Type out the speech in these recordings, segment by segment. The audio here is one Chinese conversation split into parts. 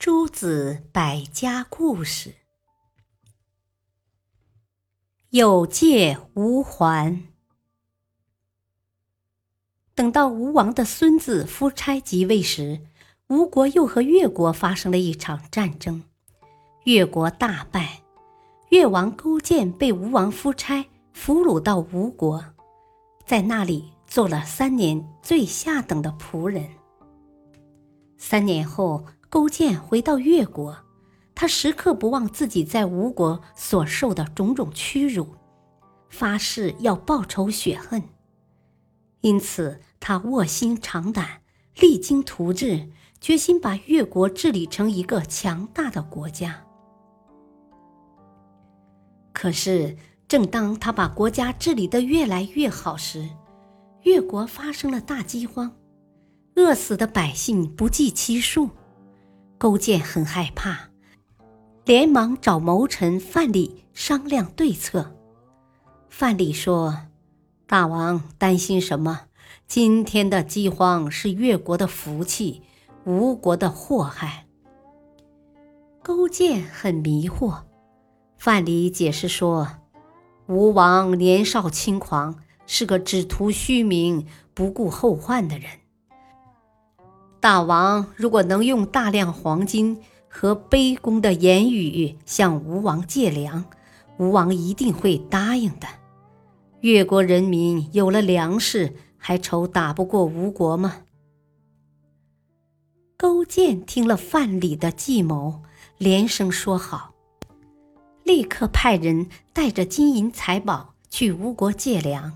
诸子百家故事，有借无还。等到吴王的孙子夫差即位时，吴国又和越国发生了一场战争，越国大败，越王勾践被吴王夫差俘虏到吴国，在那里做了三年最下等的仆人。三年后。勾践回到越国，他时刻不忘自己在吴国所受的种种屈辱，发誓要报仇雪恨。因此，他卧薪尝胆，励精图治，决心把越国治理成一个强大的国家。可是，正当他把国家治理得越来越好时，越国发生了大饥荒，饿死的百姓不计其数。勾践很害怕，连忙找谋臣范蠡商量对策。范蠡说：“大王担心什么？今天的饥荒是越国的福气，吴国的祸害。”勾践很迷惑。范蠡解释说：“吴王年少轻狂，是个只图虚名、不顾后患的人。”大王如果能用大量黄金和卑躬的言语向吴王借粮，吴王一定会答应的。越国人民有了粮食，还愁打不过吴国吗？勾践听了范蠡的计谋，连声说好，立刻派人带着金银财宝去吴国借粮。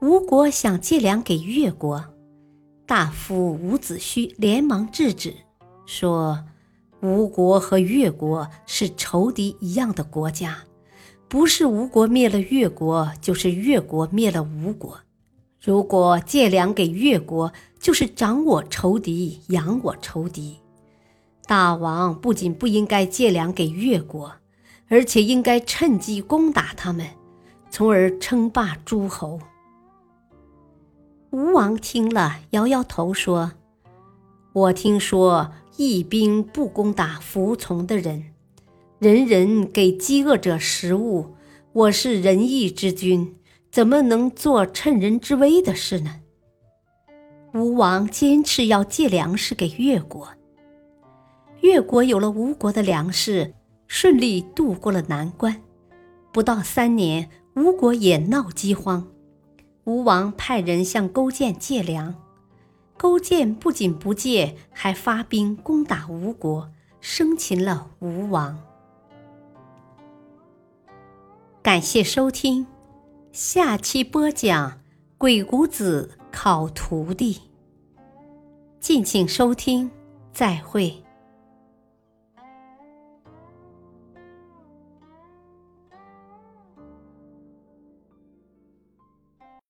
吴国想借粮给越国。大夫伍子胥连忙制止，说：“吴国和越国是仇敌一样的国家，不是吴国灭了越国，就是越国灭了吴国。如果借粮给越国，就是长我仇敌，养我仇敌。大王不仅不应该借粮给越国，而且应该趁机攻打他们，从而称霸诸侯。”吴王听了，摇摇头说：“我听说义兵不攻打服从的人，人人给饥饿者食物。我是仁义之君，怎么能做趁人之危的事呢？”吴王坚持要借粮食给越国。越国有了吴国的粮食，顺利渡过了难关。不到三年，吴国也闹饥荒。吴王派人向勾践借粮，勾践不仅不借，还发兵攻打吴国，生擒了吴王。感谢收听，下期播讲《鬼谷子考徒弟》，敬请收听，再会。